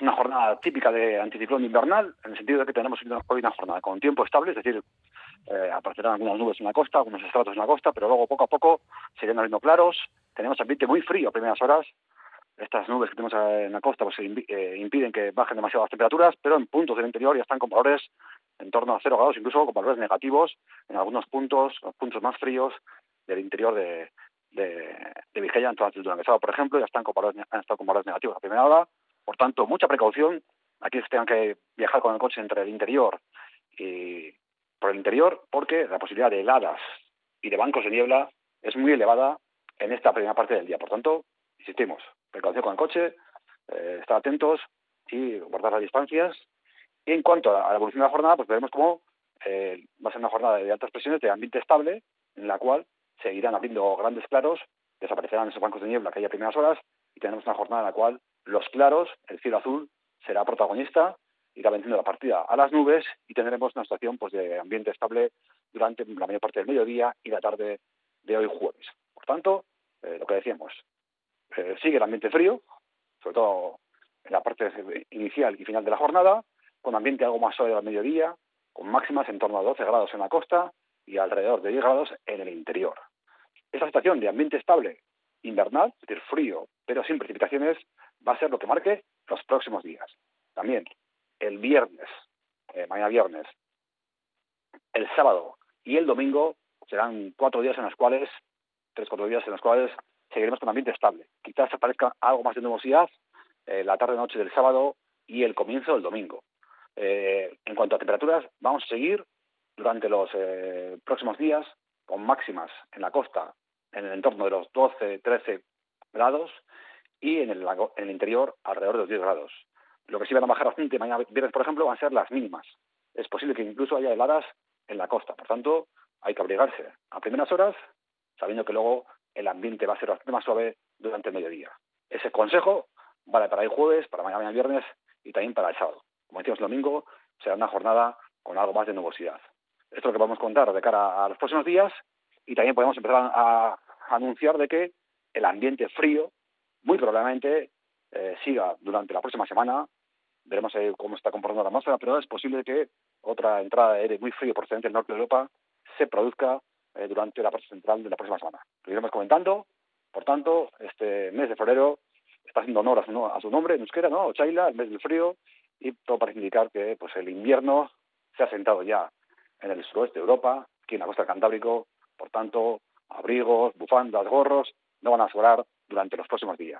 tenemos una jornada típica de anticiclón invernal, en el sentido de que tenemos hoy una jornada con tiempo estable, es decir, eh, aparecerán algunas nubes en la costa, algunos estratos en la costa, pero luego poco a poco se irán abriendo claros. Tenemos ambiente muy frío a primeras horas. Estas nubes que tenemos en la costa pues, eh, impiden que bajen demasiado las temperaturas, pero en puntos del interior ya están con valores en torno a 0 grados, incluso con valores negativos en algunos puntos, los puntos más fríos del interior de, de, de Vigella, en toda la ciudad por ejemplo, ya están con valores, han estado con valores negativos a primera hora. Por tanto, mucha precaución. Aquí se tengan que viajar con el coche entre el interior y por el interior, porque la posibilidad de heladas y de bancos de niebla es muy elevada en esta primera parte del día. Por tanto, insistimos, precaución con el coche, eh, estar atentos y guardar las distancias. Y en cuanto a la evolución de la jornada, pues veremos cómo eh, va a ser una jornada de altas presiones, de ambiente estable, en la cual seguirán abriendo grandes claros, desaparecerán esos bancos de niebla que hay a primeras horas y tenemos una jornada en la cual los claros, el cielo azul, será protagonista, irá venciendo la partida a las nubes y tendremos una situación pues, de ambiente estable durante la mayor parte del mediodía y la tarde de hoy jueves. Por tanto, eh, lo que decíamos, eh, sigue el ambiente frío, sobre todo en la parte inicial y final de la jornada, con ambiente algo más suave al mediodía, con máximas en torno a 12 grados en la costa y alrededor de 10 grados en el interior. Esta situación de ambiente estable invernal, es decir, frío, pero sin precipitaciones, va a ser lo que marque los próximos días. También el viernes, eh, mañana viernes, el sábado y el domingo serán cuatro días en los cuales, tres, cuatro días en los cuales seguiremos con ambiente estable. Quizás aparezca algo más de nubosidad eh, la tarde-noche del sábado y el comienzo del domingo. Eh, en cuanto a temperaturas, vamos a seguir durante los próximos días con máximas en la costa en el entorno de los 12, 13 grados y en el, interior alrededor de los 10 grados. Lo que sí van a bajar bastante mañana viernes, por ejemplo, van a ser las mínimas. Es posible que incluso haya heladas en la costa. Por tanto, hay que abrigarse a primeras horas, sabiendo que luego el ambiente va a ser bastante más suave durante el mediodía. Ese consejo vale para el jueves, para mañana viernes y también para el sábado. Como decíamos el domingo, será una jornada con algo más de nubosidad. Esto es lo que vamos a contar de cara a los próximos días y también podemos empezar a, anunciar de que el ambiente frío muy probablemente eh, siga durante la próxima semana. Veremos cómo está comportando la atmósfera, pero es posible que otra entrada de aire muy frío procedente del norte de Europa se produzca eh, durante la parte central de la próxima semana. Lo iremos comentando. Por tanto, este mes de febrero está haciendo honor a su, a su nombre en euskera, ¿no? Ochaila, el mes del frío, y todo parece indicar que pues el invierno se ha sentado ya en el suroeste de Europa, aquí en la costa del Cantábrico. Por tanto, abrigos, bufandas, gorros no van a sobrar durante los próximos días.